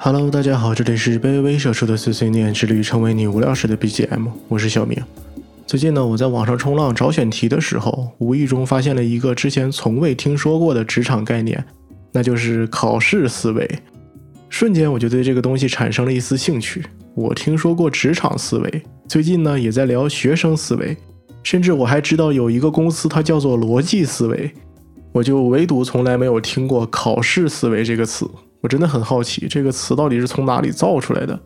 Hello，大家好，这里是卑微社畜的碎碎念，之旅成为你无聊时的 BGM，我是小明。最近呢，我在网上冲浪找选题的时候，无意中发现了一个之前从未听说过的职场概念，那就是考试思维。瞬间我就对这个东西产生了一丝兴趣。我听说过职场思维，最近呢也在聊学生思维，甚至我还知道有一个公司它叫做逻辑思维。我就唯独从来没有听过考试思维这个词，我真的很好奇这个词到底是从哪里造出来的。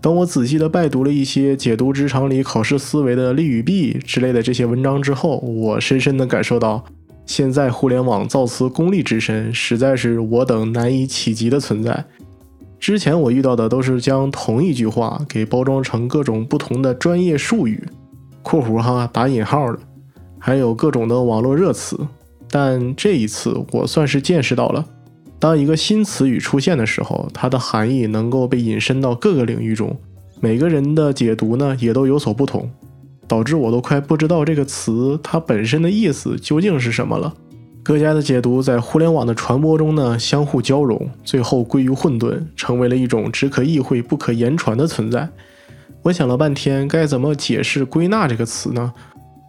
当我仔细的拜读了一些解读职场里考试思维的利与弊之类的这些文章之后，我深深的感受到，现在互联网造词功力之深，实在是我等难以企及的存在。之前我遇到的都是将同一句话给包装成各种不同的专业术语（括弧哈打引号的），还有各种的网络热词。但这一次，我算是见识到了，当一个新词语出现的时候，它的含义能够被引申到各个领域中，每个人的解读呢也都有所不同，导致我都快不知道这个词它本身的意思究竟是什么了。各家的解读在互联网的传播中呢相互交融，最后归于混沌，成为了一种只可意会不可言传的存在。我想了半天，该怎么解释“归纳”这个词呢？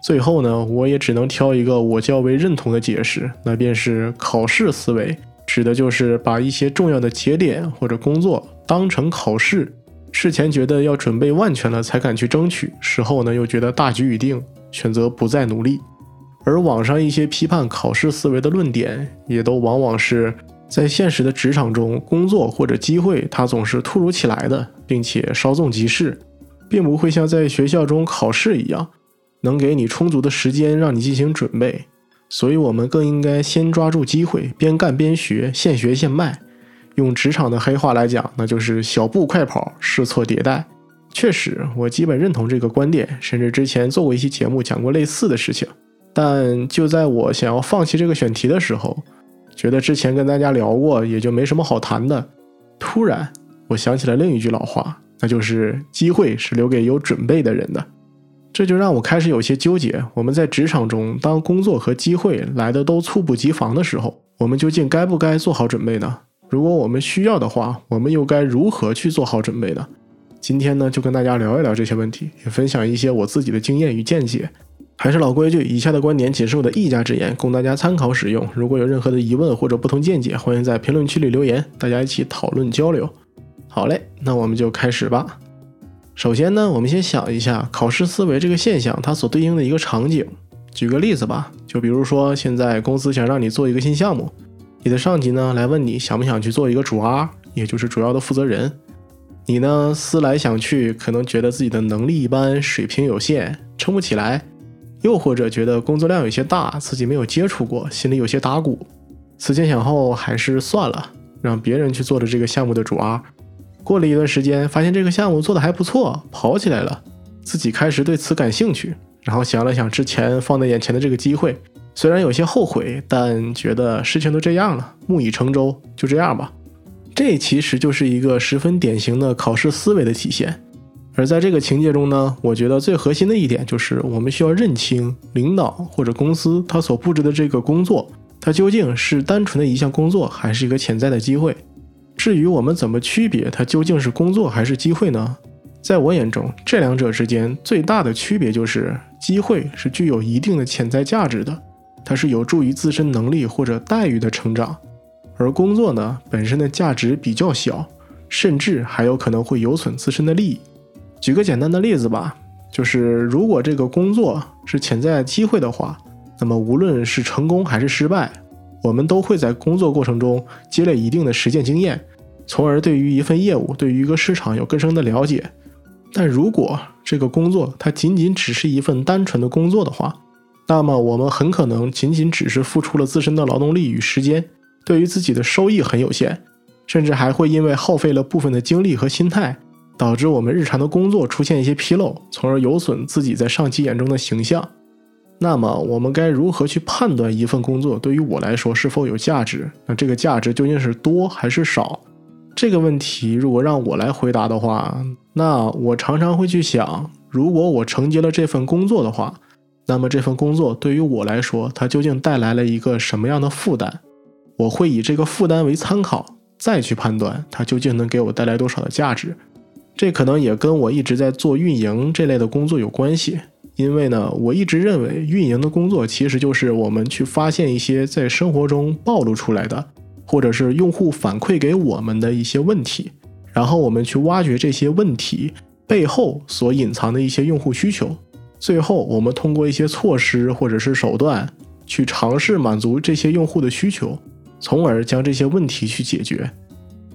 最后呢，我也只能挑一个我较为认同的解释，那便是考试思维，指的就是把一些重要的节点或者工作当成考试，事前觉得要准备万全了才敢去争取，事后呢又觉得大局已定，选择不再努力。而网上一些批判考试思维的论点，也都往往是在现实的职场中，工作或者机会它总是突如其来的，并且稍纵即逝，并不会像在学校中考试一样。能给你充足的时间让你进行准备，所以我们更应该先抓住机会，边干边学，现学现卖。用职场的黑话来讲，那就是小步快跑，试错迭代。确实，我基本认同这个观点，甚至之前做过一期节目讲过类似的事情。但就在我想要放弃这个选题的时候，觉得之前跟大家聊过，也就没什么好谈的。突然，我想起了另一句老话，那就是机会是留给有准备的人的。这就让我开始有些纠结。我们在职场中，当工作和机会来的都猝不及防的时候，我们究竟该不该做好准备呢？如果我们需要的话，我们又该如何去做好准备呢？今天呢，就跟大家聊一聊这些问题，也分享一些我自己的经验与见解。还是老规矩，以下的观点仅是我的一家之言，供大家参考使用。如果有任何的疑问或者不同见解，欢迎在评论区里留言，大家一起讨论交流。好嘞，那我们就开始吧。首先呢，我们先想一下考试思维这个现象，它所对应的一个场景。举个例子吧，就比如说现在公司想让你做一个新项目，你的上级呢来问你想不想去做一个主 R，也就是主要的负责人。你呢思来想去，可能觉得自己的能力一般，水平有限，撑不起来；又或者觉得工作量有些大，自己没有接触过，心里有些打鼓。思前想后，还是算了，让别人去做了这个项目的主 R。过了一段时间，发现这个项目做的还不错，跑起来了，自己开始对此感兴趣。然后想了想之前放在眼前的这个机会，虽然有些后悔，但觉得事情都这样了，木已成舟，就这样吧。这其实就是一个十分典型的考试思维的体现。而在这个情节中呢，我觉得最核心的一点就是，我们需要认清领导或者公司他所布置的这个工作，它究竟是单纯的一项工作，还是一个潜在的机会。至于我们怎么区别它究竟是工作还是机会呢？在我眼中，这两者之间最大的区别就是，机会是具有一定的潜在价值的，它是有助于自身能力或者待遇的成长；而工作呢，本身的价值比较小，甚至还有可能会有损自身的利益。举个简单的例子吧，就是如果这个工作是潜在机会的话，那么无论是成功还是失败。我们都会在工作过程中积累一定的实践经验，从而对于一份业务、对于一个市场有更深的了解。但如果这个工作它仅仅只是一份单纯的工作的话，那么我们很可能仅仅只是付出了自身的劳动力与时间，对于自己的收益很有限，甚至还会因为耗费了部分的精力和心态，导致我们日常的工作出现一些纰漏，从而有损自己在上级眼中的形象。那么我们该如何去判断一份工作对于我来说是否有价值？那这个价值究竟是多还是少？这个问题如果让我来回答的话，那我常常会去想，如果我承接了这份工作的话，那么这份工作对于我来说，它究竟带来了一个什么样的负担？我会以这个负担为参考，再去判断它究竟能给我带来多少的价值。这可能也跟我一直在做运营这类的工作有关系，因为呢，我一直认为运营的工作其实就是我们去发现一些在生活中暴露出来的，或者是用户反馈给我们的一些问题，然后我们去挖掘这些问题背后所隐藏的一些用户需求，最后我们通过一些措施或者是手段去尝试满足这些用户的需求，从而将这些问题去解决。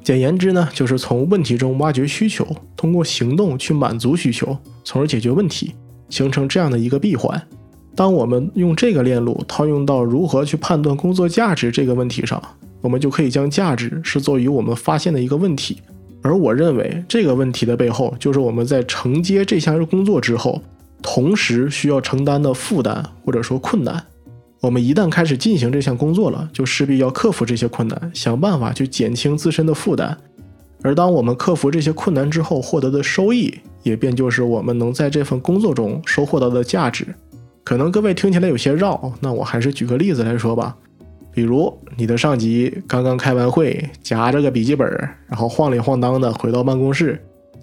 简言之呢，就是从问题中挖掘需求，通过行动去满足需求，从而解决问题，形成这样的一个闭环。当我们用这个链路套用到如何去判断工作价值这个问题上，我们就可以将价值视作于我们发现的一个问题。而我认为这个问题的背后，就是我们在承接这项工作之后，同时需要承担的负担或者说困难。我们一旦开始进行这项工作了，就势必要克服这些困难，想办法去减轻自身的负担。而当我们克服这些困难之后，获得的收益，也便就是我们能在这份工作中收获到的价值。可能各位听起来有些绕，那我还是举个例子来说吧。比如你的上级刚刚开完会，夹着个笔记本，然后晃里晃荡的回到办公室，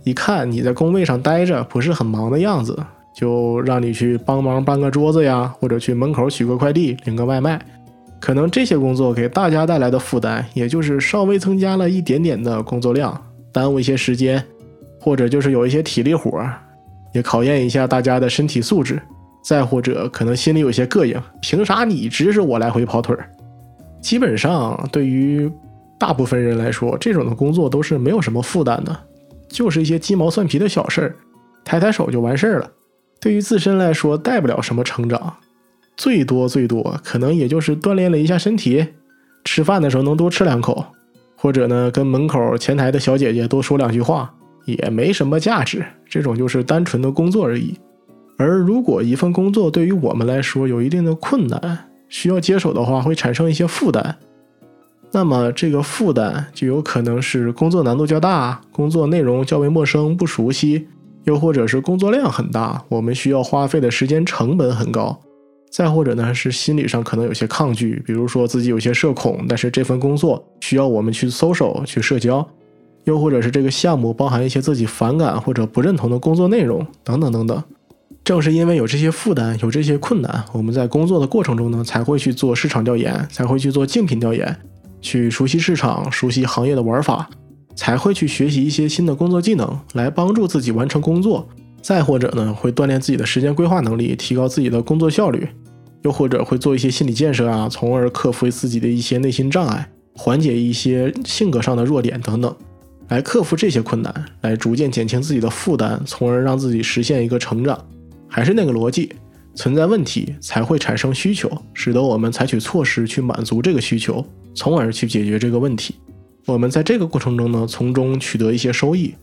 一看你在工位上待着，不是很忙的样子。就让你去帮忙搬个桌子呀，或者去门口取个快递、领个外卖。可能这些工作给大家带来的负担，也就是稍微增加了一点点的工作量，耽误一些时间，或者就是有一些体力活，也考验一下大家的身体素质。再或者可能心里有些膈应，凭啥你指使我来回跑腿儿？基本上对于大部分人来说，这种的工作都是没有什么负担的，就是一些鸡毛蒜皮的小事儿，抬抬手就完事儿了。对于自身来说，带不了什么成长，最多最多可能也就是锻炼了一下身体，吃饭的时候能多吃两口，或者呢跟门口前台的小姐姐多说两句话，也没什么价值。这种就是单纯的工作而已。而如果一份工作对于我们来说有一定的困难，需要接手的话，会产生一些负担，那么这个负担就有可能是工作难度较大，工作内容较为陌生不熟悉。又或者是工作量很大，我们需要花费的时间成本很高；再或者呢，是心理上可能有些抗拒，比如说自己有些社恐，但是这份工作需要我们去 social 去社交；又或者是这个项目包含一些自己反感或者不认同的工作内容等等等等。正是因为有这些负担，有这些困难，我们在工作的过程中呢，才会去做市场调研，才会去做竞品调研，去熟悉市场，熟悉行业的玩法。才会去学习一些新的工作技能，来帮助自己完成工作；再或者呢，会锻炼自己的时间规划能力，提高自己的工作效率；又或者会做一些心理建设啊，从而克服自己的一些内心障碍，缓解一些性格上的弱点等等，来克服这些困难，来逐渐减轻自己的负担，从而让自己实现一个成长。还是那个逻辑，存在问题才会产生需求，使得我们采取措施去满足这个需求，从而去解决这个问题。我们在这个过程中呢，从中取得一些收益，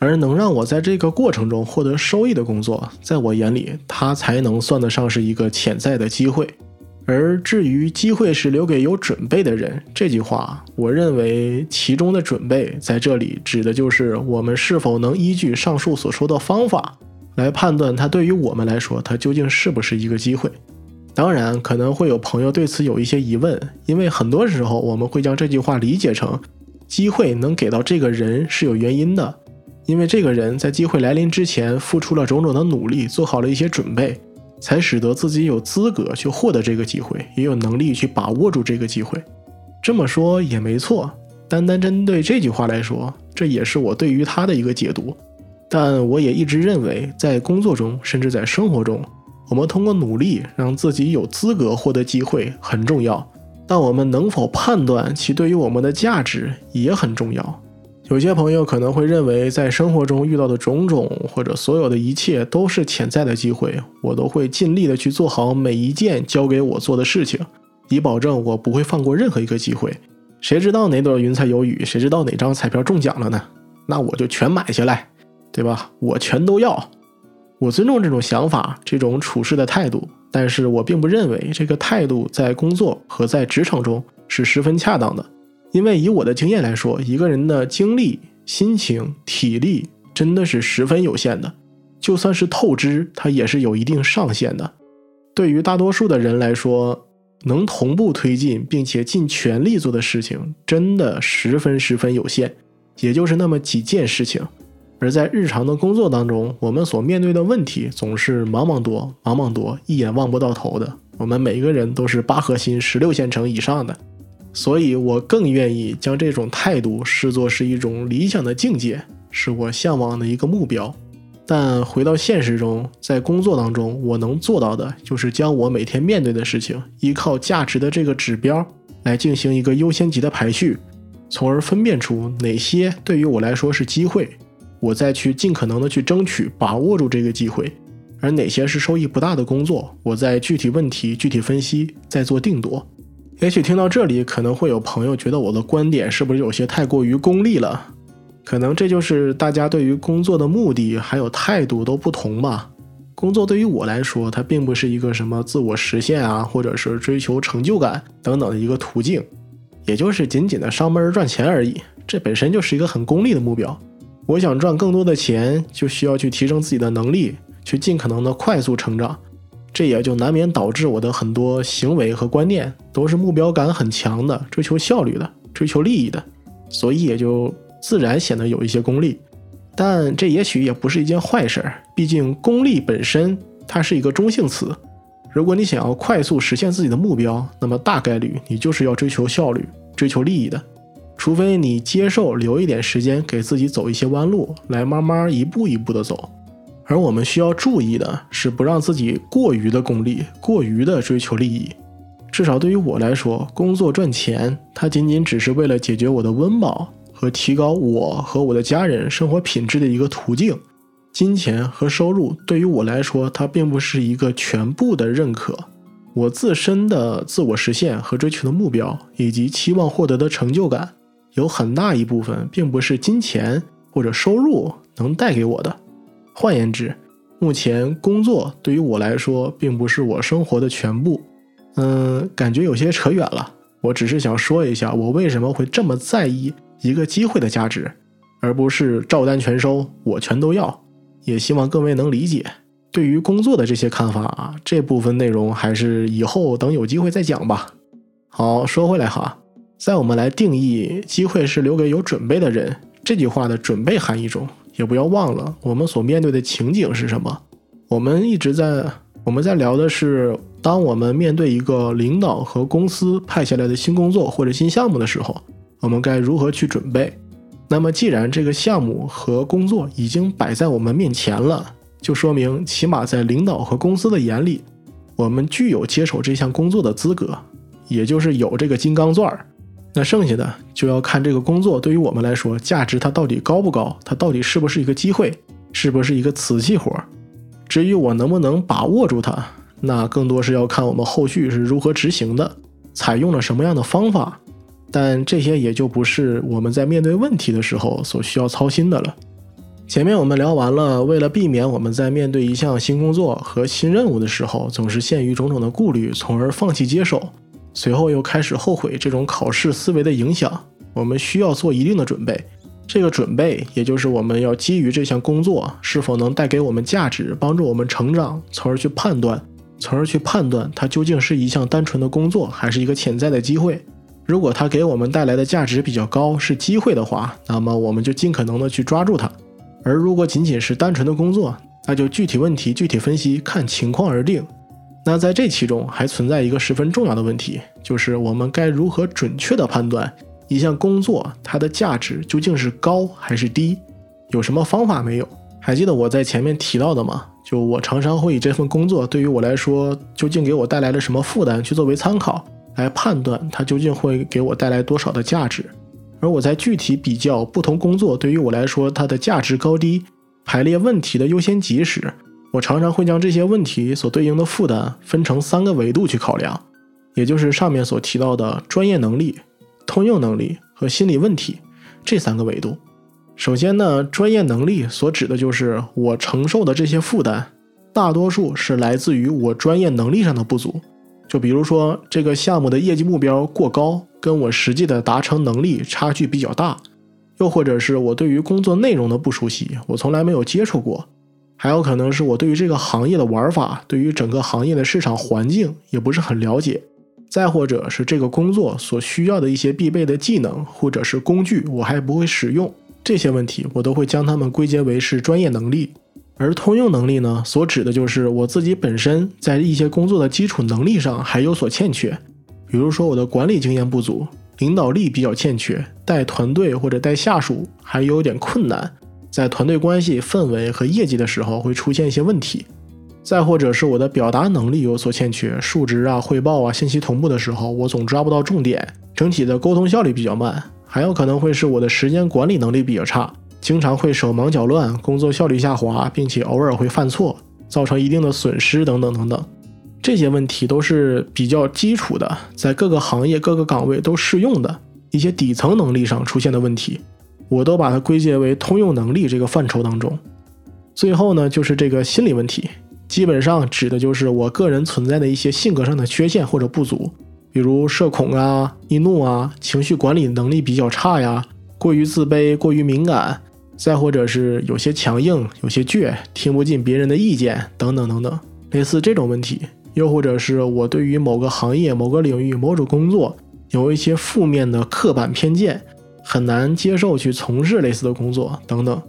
而能让我在这个过程中获得收益的工作，在我眼里，它才能算得上是一个潜在的机会。而至于“机会是留给有准备的人”这句话，我认为其中的准备在这里指的就是我们是否能依据上述所说的方法来判断它对于我们来说，它究竟是不是一个机会。当然，可能会有朋友对此有一些疑问，因为很多时候我们会将这句话理解成。机会能给到这个人是有原因的，因为这个人在机会来临之前付出了种种的努力，做好了一些准备，才使得自己有资格去获得这个机会，也有能力去把握住这个机会。这么说也没错，单单针对这句话来说，这也是我对于他的一个解读。但我也一直认为，在工作中，甚至在生活中，我们通过努力让自己有资格获得机会很重要。但我们能否判断其对于我们的价值也很重要。有些朋友可能会认为，在生活中遇到的种种或者所有的一切都是潜在的机会，我都会尽力的去做好每一件交给我做的事情，以保证我不会放过任何一个机会。谁知道哪朵云彩有雨？谁知道哪张彩票中奖了呢？那我就全买下来，对吧？我全都要。我尊重这种想法，这种处事的态度。但是我并不认为这个态度在工作和在职场中是十分恰当的，因为以我的经验来说，一个人的精力、心情、体力真的是十分有限的，就算是透支，它也是有一定上限的。对于大多数的人来说，能同步推进并且尽全力做的事情，真的十分十分有限，也就是那么几件事情。而在日常的工作当中，我们所面对的问题总是茫茫多、茫茫多，一眼望不到头的。我们每个人都是八核心、十六线程以上的，所以我更愿意将这种态度视作是一种理想的境界，是我向往的一个目标。但回到现实中，在工作当中，我能做到的就是将我每天面对的事情，依靠价值的这个指标来进行一个优先级的排序，从而分辨出哪些对于我来说是机会。我再去尽可能的去争取把握住这个机会，而哪些是收益不大的工作，我再具体问题具体分析，再做定夺。也许听到这里，可能会有朋友觉得我的观点是不是有些太过于功利了？可能这就是大家对于工作的目的还有态度都不同吧。工作对于我来说，它并不是一个什么自我实现啊，或者是追求成就感等等的一个途径，也就是仅仅的上班赚钱而已。这本身就是一个很功利的目标。我想赚更多的钱，就需要去提升自己的能力，去尽可能的快速成长。这也就难免导致我的很多行为和观念都是目标感很强的，追求效率的，追求利益的，所以也就自然显得有一些功利。但这也许也不是一件坏事，毕竟功利本身它是一个中性词。如果你想要快速实现自己的目标，那么大概率你就是要追求效率、追求利益的。除非你接受留一点时间给自己走一些弯路，来慢慢一步一步的走。而我们需要注意的是，不让自己过于的功利，过于的追求利益。至少对于我来说，工作赚钱，它仅仅只是为了解决我的温饱和提高我和我的家人生活品质的一个途径。金钱和收入对于我来说，它并不是一个全部的认可。我自身的自我实现和追求的目标，以及期望获得的成就感。有很大一部分并不是金钱或者收入能带给我的。换言之，目前工作对于我来说并不是我生活的全部。嗯，感觉有些扯远了。我只是想说一下，我为什么会这么在意一个机会的价值，而不是照单全收，我全都要。也希望各位能理解。对于工作的这些看法啊，这部分内容还是以后等有机会再讲吧。好，说回来哈。在我们来定义“机会是留给有准备的人”这句话的准备含义中，也不要忘了我们所面对的情景是什么。我们一直在我们在聊的是，当我们面对一个领导和公司派下来的新工作或者新项目的时候，我们该如何去准备？那么，既然这个项目和工作已经摆在我们面前了，就说明起码在领导和公司的眼里，我们具有接手这项工作的资格，也就是有这个金刚钻儿。那剩下的就要看这个工作对于我们来说价值它到底高不高，它到底是不是一个机会，是不是一个瓷器活儿。至于我能不能把握住它，那更多是要看我们后续是如何执行的，采用了什么样的方法。但这些也就不是我们在面对问题的时候所需要操心的了。前面我们聊完了，为了避免我们在面对一项新工作和新任务的时候总是陷于种种的顾虑，从而放弃接受。随后又开始后悔这种考试思维的影响，我们需要做一定的准备。这个准备，也就是我们要基于这项工作是否能带给我们价值，帮助我们成长，从而去判断，从而去判断它究竟是一项单纯的工作，还是一个潜在的机会。如果它给我们带来的价值比较高，是机会的话，那么我们就尽可能的去抓住它。而如果仅仅是单纯的工作，那就具体问题具体分析，看情况而定。那在这其中还存在一个十分重要的问题，就是我们该如何准确地判断一项工作它的价值究竟是高还是低？有什么方法没有？还记得我在前面提到的吗？就我常常会以这份工作对于我来说究竟给我带来了什么负担去作为参考，来判断它究竟会给我带来多少的价值。而我在具体比较不同工作对于我来说它的价值高低，排列问题的优先级时。我常常会将这些问题所对应的负担分成三个维度去考量，也就是上面所提到的专业能力、通用能力和心理问题这三个维度。首先呢，专业能力所指的就是我承受的这些负担，大多数是来自于我专业能力上的不足。就比如说这个项目的业绩目标过高，跟我实际的达成能力差距比较大；又或者是我对于工作内容的不熟悉，我从来没有接触过。还有可能是我对于这个行业的玩法，对于整个行业的市场环境也不是很了解，再或者是这个工作所需要的一些必备的技能或者是工具，我还不会使用，这些问题我都会将它们归结为是专业能力。而通用能力呢，所指的就是我自己本身在一些工作的基础能力上还有所欠缺，比如说我的管理经验不足，领导力比较欠缺，带团队或者带下属还有点困难，在团队关系氛围和业绩的时候会出现一些问题。再或者是我的表达能力有所欠缺，数值啊、汇报啊、信息同步的时候，我总抓不到重点，整体的沟通效率比较慢。还有可能会是我的时间管理能力比较差，经常会手忙脚乱，工作效率下滑，并且偶尔会犯错，造成一定的损失等等等等。这些问题都是比较基础的，在各个行业各个岗位都适用的一些底层能力上出现的问题，我都把它归结为通用能力这个范畴当中。最后呢，就是这个心理问题。基本上指的就是我个人存在的一些性格上的缺陷或者不足，比如社恐啊、易怒啊、情绪管理能力比较差呀、过于自卑、过于敏感，再或者是有些强硬、有些倔、听不进别人的意见等等等等，类似这种问题。又或者是我对于某个行业、某个领域、某种工作有一些负面的刻板偏见，很难接受去从事类似的工作等等。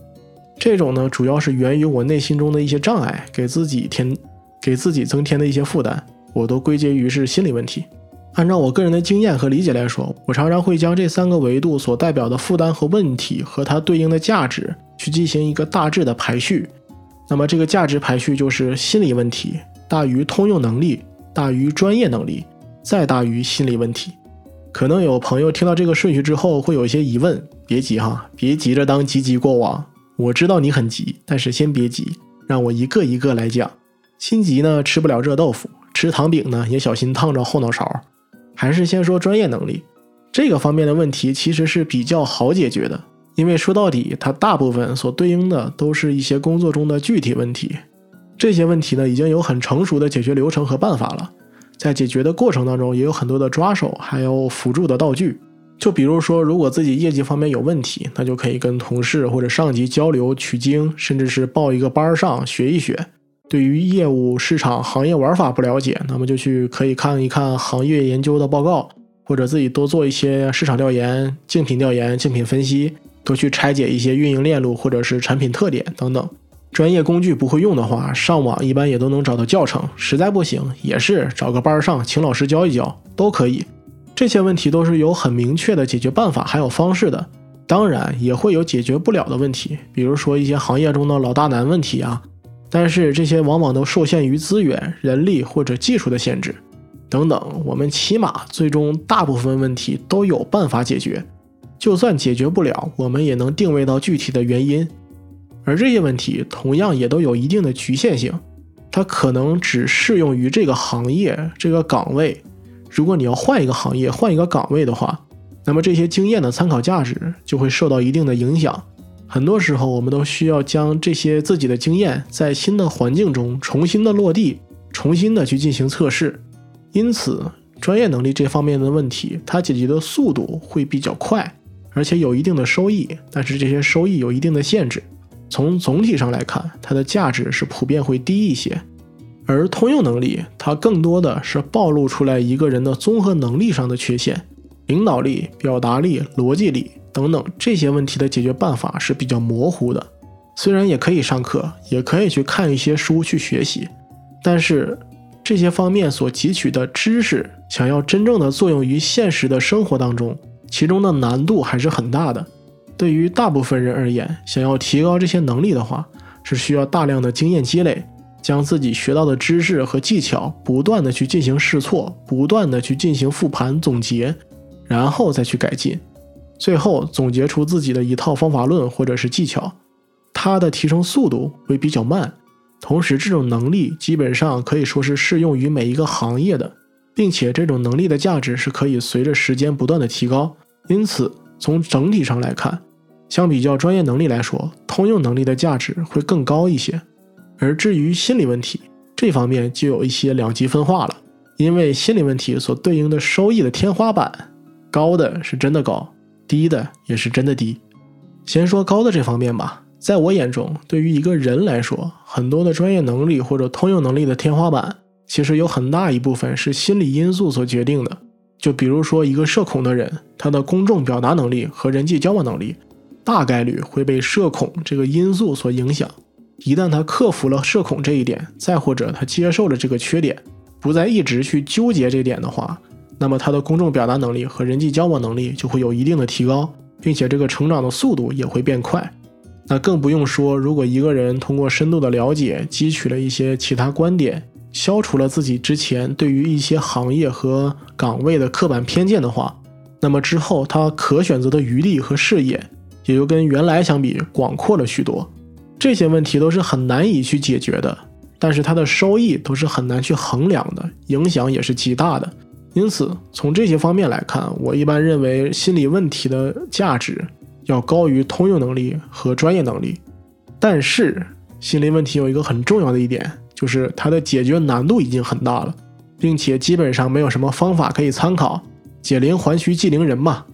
这种呢，主要是源于我内心中的一些障碍，给自己添、给自己增添的一些负担，我都归结于是心理问题。按照我个人的经验和理解来说，我常常会将这三个维度所代表的负担和问题和它对应的价值去进行一个大致的排序。那么这个价值排序就是心理问题大于通用能力，大于专业能力，再大于心理问题。可能有朋友听到这个顺序之后会有一些疑问，别急哈，别急着当急急过往。我知道你很急，但是先别急，让我一个一个来讲。心急呢，吃不了热豆腐；吃糖饼呢，也小心烫着后脑勺。还是先说专业能力，这个方面的问题其实是比较好解决的，因为说到底，它大部分所对应的都是一些工作中的具体问题。这些问题呢，已经有很成熟的解决流程和办法了，在解决的过程当中，也有很多的抓手，还有辅助的道具。就比如说，如果自己业绩方面有问题，那就可以跟同事或者上级交流取经，甚至是报一个班上学一学。对于业务、市场、行业玩法不了解，那么就去可以看一看行业研究的报告，或者自己多做一些市场调研、竞品调研、竞品分析，多去拆解一些运营链路或者是产品特点等等。专业工具不会用的话，上网一般也都能找到教程。实在不行，也是找个班上，请老师教一教都可以。这些问题都是有很明确的解决办法还有方式的，当然也会有解决不了的问题，比如说一些行业中的老大难问题啊。但是这些往往都受限于资源、人力或者技术的限制等等。我们起码最终大部分问题都有办法解决，就算解决不了，我们也能定位到具体的原因。而这些问题同样也都有一定的局限性，它可能只适用于这个行业这个岗位。如果你要换一个行业、换一个岗位的话，那么这些经验的参考价值就会受到一定的影响。很多时候，我们都需要将这些自己的经验在新的环境中重新的落地，重新的去进行测试。因此，专业能力这方面的问题，它解决的速度会比较快，而且有一定的收益。但是这些收益有一定的限制。从总体上来看，它的价值是普遍会低一些。而通用能力，它更多的是暴露出来一个人的综合能力上的缺陷，领导力、表达力、逻辑力等等这些问题的解决办法是比较模糊的。虽然也可以上课，也可以去看一些书去学习，但是这些方面所汲取的知识，想要真正的作用于现实的生活当中，其中的难度还是很大的。对于大部分人而言，想要提高这些能力的话，是需要大量的经验积累。将自己学到的知识和技巧不断的去进行试错，不断的去进行复盘总结，然后再去改进，最后总结出自己的一套方法论或者是技巧。它的提升速度会比较慢，同时这种能力基本上可以说是适用于每一个行业的，并且这种能力的价值是可以随着时间不断的提高。因此，从整体上来看，相比较专业能力来说，通用能力的价值会更高一些。而至于心理问题这方面，就有一些两极分化了。因为心理问题所对应的收益的天花板，高的是真的高，低的也是真的低。先说高的这方面吧，在我眼中，对于一个人来说，很多的专业能力或者通用能力的天花板，其实有很大一部分是心理因素所决定的。就比如说一个社恐的人，他的公众表达能力和人际交往能力，大概率会被社恐这个因素所影响。一旦他克服了社恐这一点，再或者他接受了这个缺点，不再一直去纠结这点的话，那么他的公众表达能力和人际交往能力就会有一定的提高，并且这个成长的速度也会变快。那更不用说，如果一个人通过深度的了解，汲取了一些其他观点，消除了自己之前对于一些行业和岗位的刻板偏见的话，那么之后他可选择的余地和视野也就跟原来相比广阔了许多。这些问题都是很难以去解决的，但是它的收益都是很难去衡量的，影响也是极大的。因此，从这些方面来看，我一般认为心理问题的价值要高于通用能力和专业能力。但是，心理问题有一个很重要的一点，就是它的解决难度已经很大了，并且基本上没有什么方法可以参考。解铃还须系铃人嘛，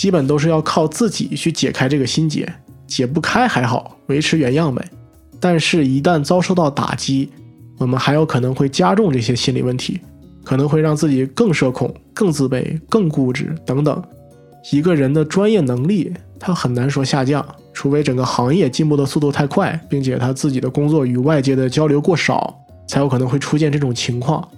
基本都是要靠自己去解开这个心结。解不开还好，维持原样呗。但是，一旦遭受到打击，我们还有可能会加重这些心理问题，可能会让自己更社恐、更自卑、更固执等等。一个人的专业能力，他很难说下降，除非整个行业进步的速度太快，并且他自己的工作与外界的交流过少，才有可能会出现这种情况。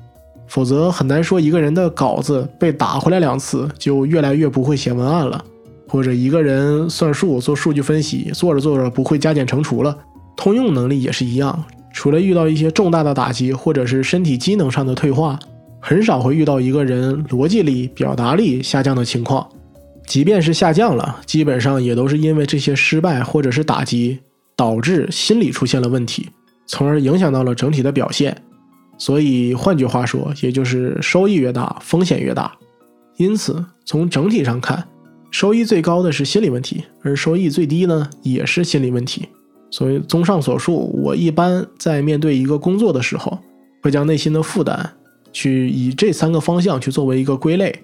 否则，很难说一个人的稿子被打回来两次，就越来越不会写文案了。或者一个人算数做数据分析，做着做着不会加减乘除了。通用能力也是一样，除了遇到一些重大的打击，或者是身体机能上的退化，很少会遇到一个人逻辑力、表达力下降的情况。即便是下降了，基本上也都是因为这些失败或者是打击导致心理出现了问题，从而影响到了整体的表现。所以换句话说，也就是收益越大，风险越大。因此，从整体上看。收益最高的是心理问题，而收益最低呢，也是心理问题。所以，综上所述，我一般在面对一个工作的时候，会将内心的负担去以这三个方向去作为一个归类，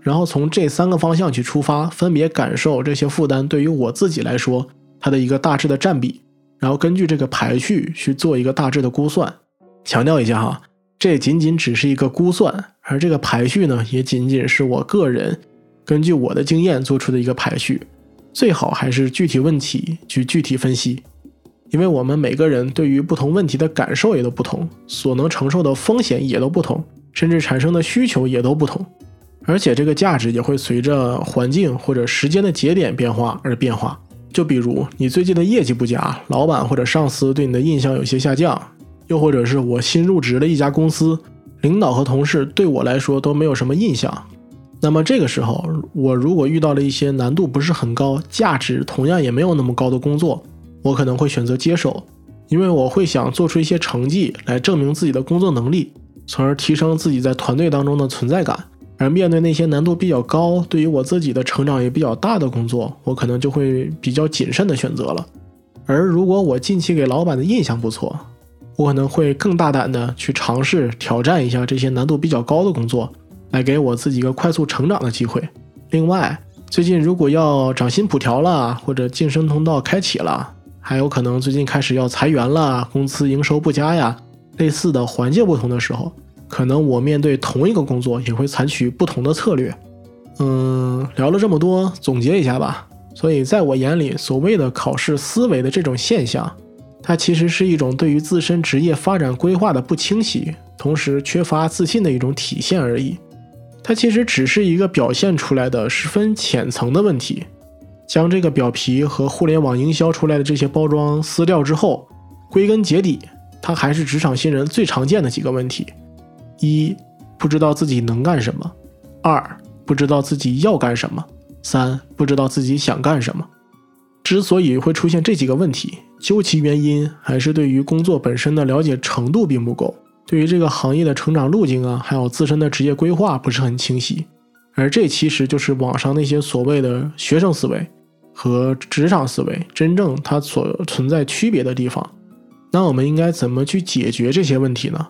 然后从这三个方向去出发，分别感受这些负担对于我自己来说它的一个大致的占比，然后根据这个排序去做一个大致的估算。强调一下哈，这仅仅只是一个估算，而这个排序呢，也仅仅是我个人。根据我的经验做出的一个排序，最好还是具体问题去具体分析，因为我们每个人对于不同问题的感受也都不同，所能承受的风险也都不同，甚至产生的需求也都不同，而且这个价值也会随着环境或者时间的节点变化而变化。就比如你最近的业绩不佳，老板或者上司对你的印象有些下降，又或者是我新入职的一家公司，领导和同事对我来说都没有什么印象。那么这个时候，我如果遇到了一些难度不是很高、价值同样也没有那么高的工作，我可能会选择接手，因为我会想做出一些成绩来证明自己的工作能力，从而提升自己在团队当中的存在感。而面对那些难度比较高、对于我自己的成长也比较大的工作，我可能就会比较谨慎的选择了。而如果我近期给老板的印象不错，我可能会更大胆的去尝试挑战一下这些难度比较高的工作。来给我自己一个快速成长的机会。另外，最近如果要涨薪普调了，或者晋升通道开启了，还有可能最近开始要裁员了，公司营收不佳呀，类似的环境不同的时候，可能我面对同一个工作也会采取不同的策略。嗯，聊了这么多，总结一下吧。所以，在我眼里，所谓的考试思维的这种现象，它其实是一种对于自身职业发展规划的不清晰，同时缺乏自信的一种体现而已。它其实只是一个表现出来的十分浅层的问题，将这个表皮和互联网营销出来的这些包装撕掉之后，归根结底，它还是职场新人最常见的几个问题：一、不知道自己能干什么；二、不知道自己要干什么；三、不知道自己想干什么。之所以会出现这几个问题，究其原因，还是对于工作本身的了解程度并不够。对于这个行业的成长路径啊，还有自身的职业规划不是很清晰，而这其实就是网上那些所谓的学生思维和职场思维真正它所存在区别的地方。那我们应该怎么去解决这些问题呢？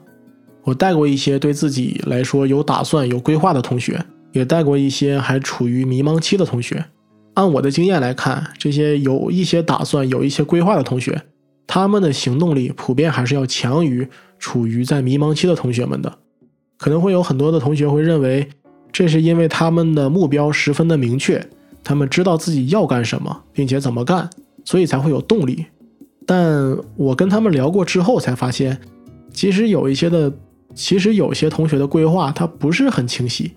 我带过一些对自己来说有打算、有规划的同学，也带过一些还处于迷茫期的同学。按我的经验来看，这些有一些打算、有一些规划的同学。他们的行动力普遍还是要强于处于在迷茫期的同学们的。可能会有很多的同学会认为，这是因为他们的目标十分的明确，他们知道自己要干什么，并且怎么干，所以才会有动力。但我跟他们聊过之后才发现，其实有一些的，其实有些同学的规划他不是很清晰，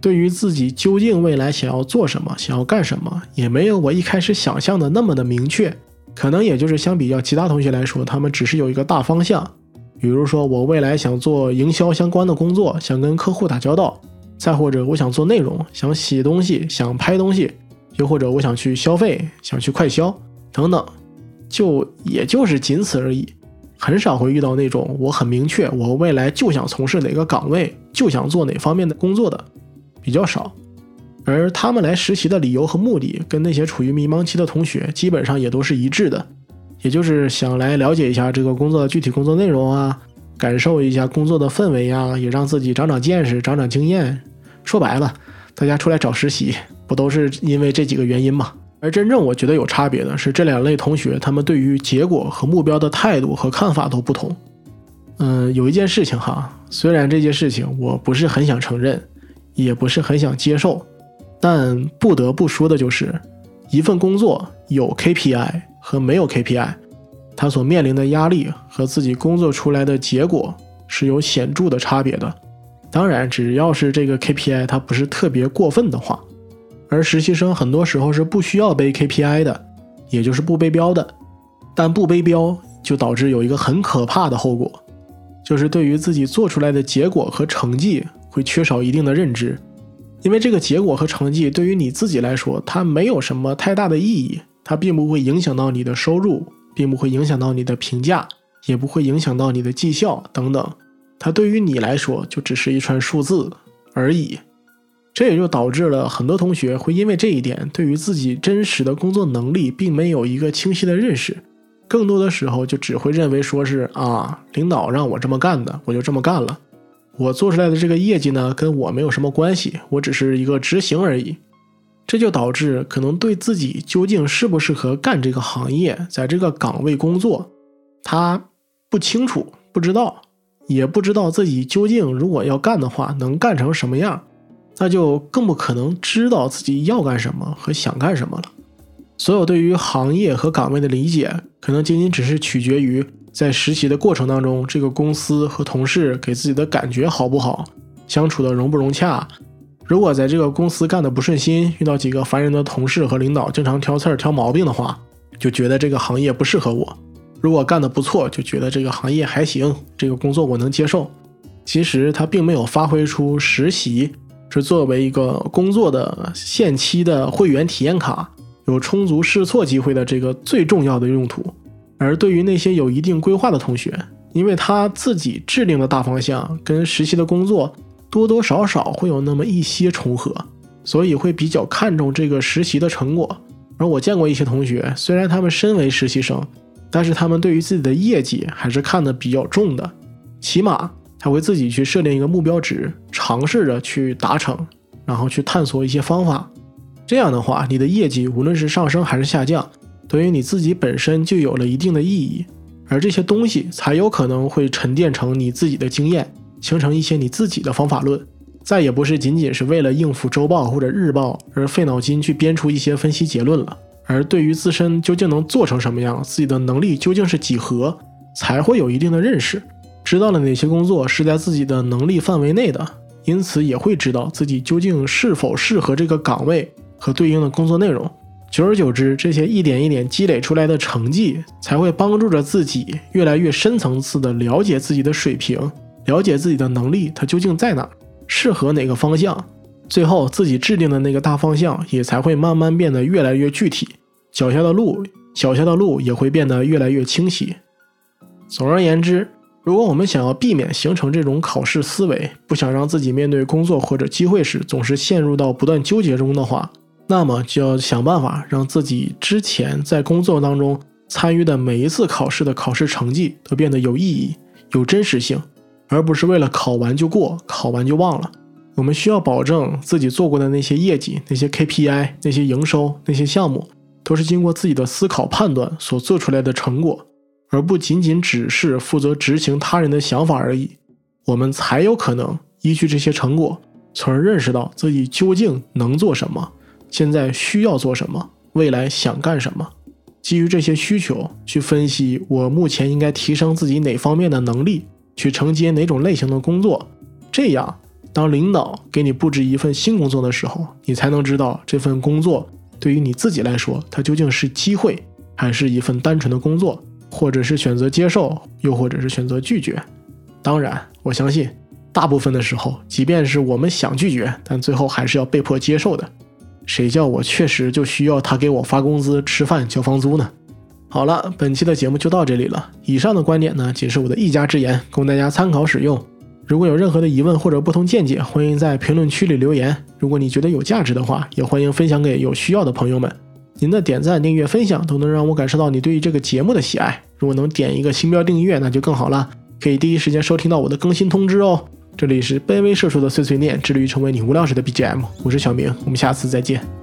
对于自己究竟未来想要做什么，想要干什么，也没有我一开始想象的那么的明确。可能也就是相比较其他同学来说，他们只是有一个大方向，比如说我未来想做营销相关的工作，想跟客户打交道；再或者我想做内容，想写东西，想拍东西；又或者我想去消费，想去快消等等。就也就是仅此而已，很少会遇到那种我很明确，我未来就想从事哪个岗位，就想做哪方面的工作的，比较少。而他们来实习的理由和目的，跟那些处于迷茫期的同学基本上也都是一致的，也就是想来了解一下这个工作的具体工作内容啊，感受一下工作的氛围呀，也让自己长长见识、长长经验。说白了，大家出来找实习，不都是因为这几个原因吗？而真正我觉得有差别的是，这两类同学他们对于结果和目标的态度和看法都不同。嗯，有一件事情哈，虽然这件事情我不是很想承认，也不是很想接受，但不得不说的就是，一份工作有 KPI 和没有 KPI，他所面临的压力和自己工作出来的结果是有显著的差别的。当然，只要是这个 KPI 它不是特别过分的话。而实习生很多时候是不需要背 KPI 的，也就是不背标的。但不背标就导致有一个很可怕的后果，就是对于自己做出来的结果和成绩会缺少一定的认知。因为这个结果和成绩对于你自己来说，它没有什么太大的意义，它并不会影响到你的收入，并不会影响到你的评价，也不会影响到你的绩效等等。它对于你来说就只是一串数字而已。这也就导致了很多同学会因为这一点，对于自己真实的工作能力并没有一个清晰的认识，更多的时候就只会认为说是啊，领导让我这么干的，我就这么干了。我做出来的这个业绩呢，跟我没有什么关系，我只是一个执行而已。这就导致可能对自己究竟适不适合干这个行业，在这个岗位工作，他不清楚，不知道，也不知道自己究竟如果要干的话，能干成什么样。那就更不可能知道自己要干什么和想干什么了。所有对于行业和岗位的理解，可能仅仅只是取决于在实习的过程当中，这个公司和同事给自己的感觉好不好，相处的融不融洽。如果在这个公司干的不顺心，遇到几个烦人的同事和领导，经常挑刺儿、挑毛病的话，就觉得这个行业不适合我。如果干得不错，就觉得这个行业还行，这个工作我能接受。其实他并没有发挥出实习。是作为一个工作的限期的会员体验卡，有充足试错机会的这个最重要的用途。而对于那些有一定规划的同学，因为他自己制定的大方向跟实习的工作多多少少会有那么一些重合，所以会比较看重这个实习的成果。而我见过一些同学，虽然他们身为实习生，但是他们对于自己的业绩还是看得比较重的，起码。他会自己去设定一个目标值，尝试着去达成，然后去探索一些方法。这样的话，你的业绩无论是上升还是下降，对于你自己本身就有了一定的意义，而这些东西才有可能会沉淀成你自己的经验，形成一些你自己的方法论，再也不是仅仅是为了应付周报或者日报而费脑筋去编出一些分析结论了。而对于自身究竟能做成什么样，自己的能力究竟是几何，才会有一定的认识。知道了哪些工作是在自己的能力范围内的，因此也会知道自己究竟是否适合这个岗位和对应的工作内容。久而久之，这些一点一点积累出来的成绩，才会帮助着自己越来越深层次的了解自己的水平，了解自己的能力，它究竟在哪，适合哪个方向。最后，自己制定的那个大方向也才会慢慢变得越来越具体，脚下的路，脚下的路也会变得越来越清晰。总而言之。如果我们想要避免形成这种考试思维，不想让自己面对工作或者机会时总是陷入到不断纠结中的话，那么就要想办法让自己之前在工作当中参与的每一次考试的考试成绩都变得有意义、有真实性，而不是为了考完就过、考完就忘了。我们需要保证自己做过的那些业绩、那些 KPI、那些营收、那些项目，都是经过自己的思考判断所做出来的成果。而不仅仅只是负责执行他人的想法而已，我们才有可能依据这些成果，从而认识到自己究竟能做什么，现在需要做什么，未来想干什么。基于这些需求去分析，我目前应该提升自己哪方面的能力，去承接哪种类型的工作。这样，当领导给你布置一份新工作的时候，你才能知道这份工作对于你自己来说，它究竟是机会，还是一份单纯的工作。或者是选择接受，又或者是选择拒绝。当然，我相信大部分的时候，即便是我们想拒绝，但最后还是要被迫接受的。谁叫我确实就需要他给我发工资、吃饭、交房租呢？好了，本期的节目就到这里了。以上的观点呢，仅是我的一家之言，供大家参考使用。如果有任何的疑问或者不同见解，欢迎在评论区里留言。如果你觉得有价值的话，也欢迎分享给有需要的朋友们。您的点赞、订阅、分享都能让我感受到你对于这个节目的喜爱。如果能点一个星标订阅，那就更好了，可以第一时间收听到我的更新通知哦。这里是卑微社畜的碎碎念，致力于成为你无聊时的 BGM。我是小明，我们下次再见。